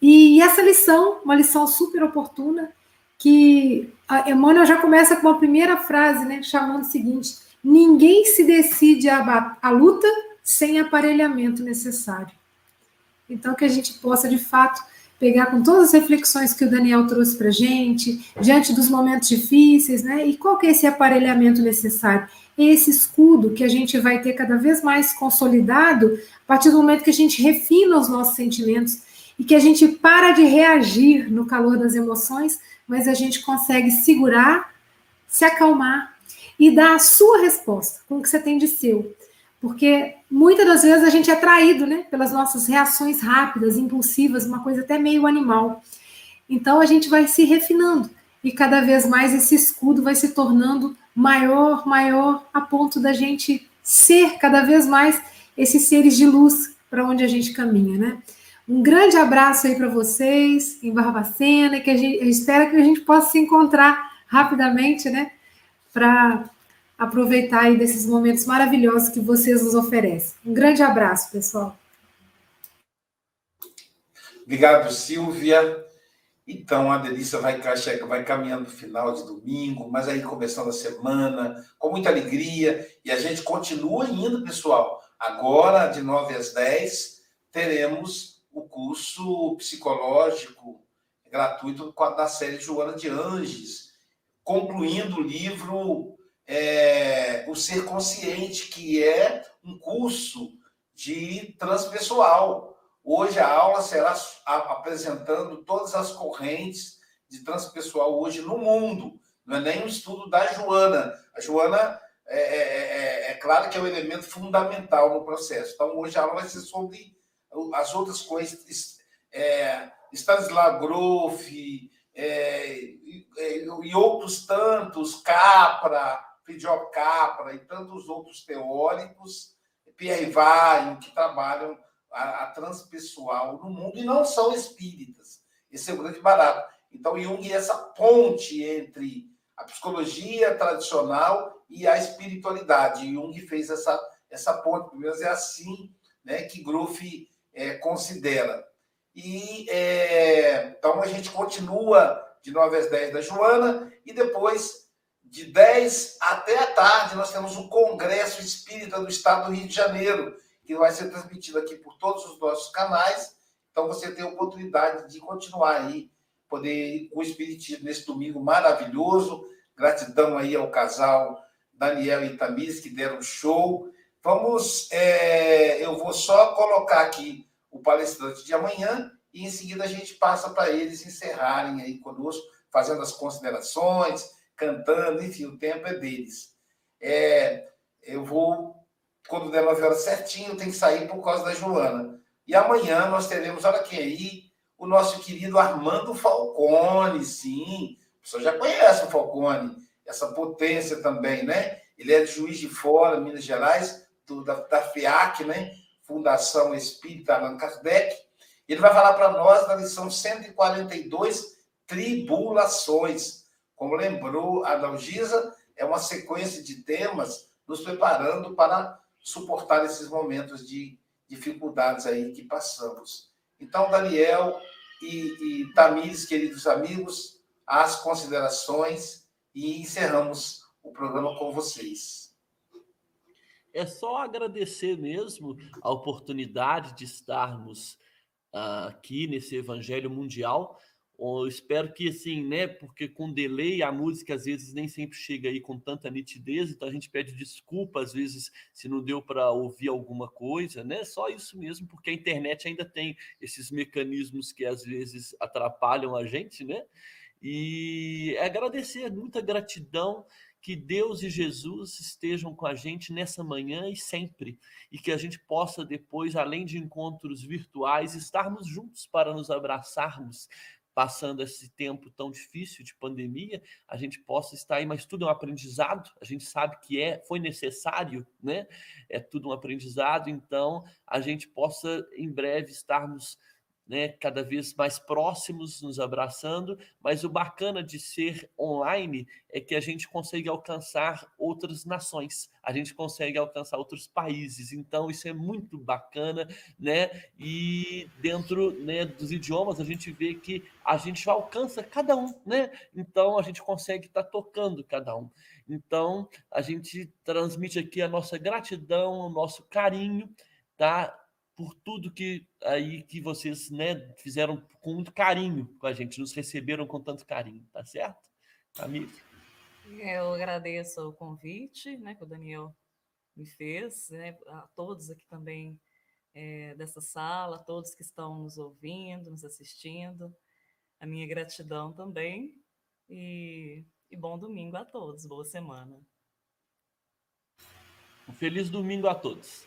E essa lição, uma lição super oportuna, que a Emmanuel já começa com uma primeira frase, né, chamando o seguinte: ninguém se decide a, a luta sem aparelhamento necessário. Então, que a gente possa, de fato, pegar com todas as reflexões que o Daniel trouxe para a gente, diante dos momentos difíceis, né? E qual que é esse aparelhamento necessário? Esse escudo que a gente vai ter cada vez mais consolidado a partir do momento que a gente refina os nossos sentimentos e que a gente para de reagir no calor das emoções, mas a gente consegue segurar, se acalmar e dar a sua resposta com o que você tem de seu. Porque muitas das vezes a gente é traído né, pelas nossas reações rápidas, impulsivas, uma coisa até meio animal. Então a gente vai se refinando e cada vez mais esse escudo vai se tornando maior, maior, a ponto da gente ser cada vez mais esses seres de luz para onde a gente caminha, né? Um grande abraço aí para vocês em Barbacena, que a gente eu espero que a gente possa se encontrar rapidamente, né? Para aproveitar aí desses momentos maravilhosos que vocês nos oferecem. Um grande abraço, pessoal. Obrigado, Silvia. Então, a delícia vai, vai caminhando para o final de domingo, mas aí começando a semana, com muita alegria, e a gente continua indo, pessoal. Agora, de 9 às 10, teremos o curso psicológico gratuito da série Joana de Anges, concluindo o livro é, O Ser Consciente, que é um curso de transpessoal. Hoje a aula será apresentando todas as correntes de transpessoal hoje no mundo. Não é nem um estudo da Joana. A Joana é, é, é, é claro que é um elemento fundamental no processo. Então, hoje a aula vai ser sobre as outras coisas, é, Stanislav Grof, é, é, e outros tantos, Capra, Fidel Capra e tantos outros teóricos, Pierre Vaio, que trabalham a, a transpessoal no mundo e não são espíritas. Esse é o grande barato. Então, Jung é essa ponte entre a psicologia tradicional e a espiritualidade. Jung fez essa, essa ponte, pelo menos é assim né, que Grof é, considera. E é, então a gente continua de 9 às 10 da Joana e depois de 10 até a tarde nós temos o Congresso Espírita do Estado do Rio de Janeiro, que vai ser transmitido aqui por todos os nossos canais. Então você tem a oportunidade de continuar aí, poder ir com o Espiritismo nesse domingo maravilhoso. Gratidão aí ao casal Daniel e Tamires que deram show. Vamos, é, eu vou só colocar aqui o palestrante de amanhã e em seguida a gente passa para eles encerrarem aí conosco, fazendo as considerações, cantando, enfim, o tempo é deles. É, eu vou, quando der 9 horas certinho, tem que sair por causa da Joana. E amanhã nós teremos, olha quem aí, o nosso querido Armando Falcone, sim. Pessoal já conhece o Falcone, essa potência também, né? Ele é de Juiz de Fora, Minas Gerais, do, da, da FIAC, né? Fundação Espírita Allan Kardec. Ele vai falar para nós da lição 142, Tribulações. Como lembrou a Dalgisa, é uma sequência de temas nos preparando para suportar esses momentos de dificuldades aí que passamos. Então, Daniel e, e Tamires, queridos amigos, as considerações e encerramos o programa com vocês. é só agradecer mesmo a oportunidade de estarmos uh, aqui nesse Evangelho Mundial. Eu espero que assim, né? Porque com delay a música às vezes nem sempre chega aí com tanta nitidez, então a gente pede desculpa às vezes se não deu para ouvir alguma coisa, né? Só isso mesmo, porque a internet ainda tem esses mecanismos que às vezes atrapalham a gente, né? E é agradecer, muita gratidão que Deus e Jesus estejam com a gente nessa manhã e sempre, e que a gente possa depois, além de encontros virtuais, estarmos juntos para nos abraçarmos, passando esse tempo tão difícil de pandemia, a gente possa estar aí, mas tudo é um aprendizado, a gente sabe que é, foi necessário, né? É tudo um aprendizado, então a gente possa em breve estarmos né, cada vez mais próximos, nos abraçando, mas o bacana de ser online é que a gente consegue alcançar outras nações, a gente consegue alcançar outros países, então isso é muito bacana, né? E dentro né, dos idiomas a gente vê que a gente alcança cada um, né? Então a gente consegue estar tá tocando cada um. Então a gente transmite aqui a nossa gratidão, o nosso carinho, tá? Por tudo que aí que vocês né, fizeram com muito carinho com a gente, nos receberam com tanto carinho, tá certo? Camila? Eu agradeço o convite né, que o Daniel me fez, né, a todos aqui também é, dessa sala, todos que estão nos ouvindo, nos assistindo, a minha gratidão também e, e bom domingo a todos, boa semana. Um feliz domingo a todos.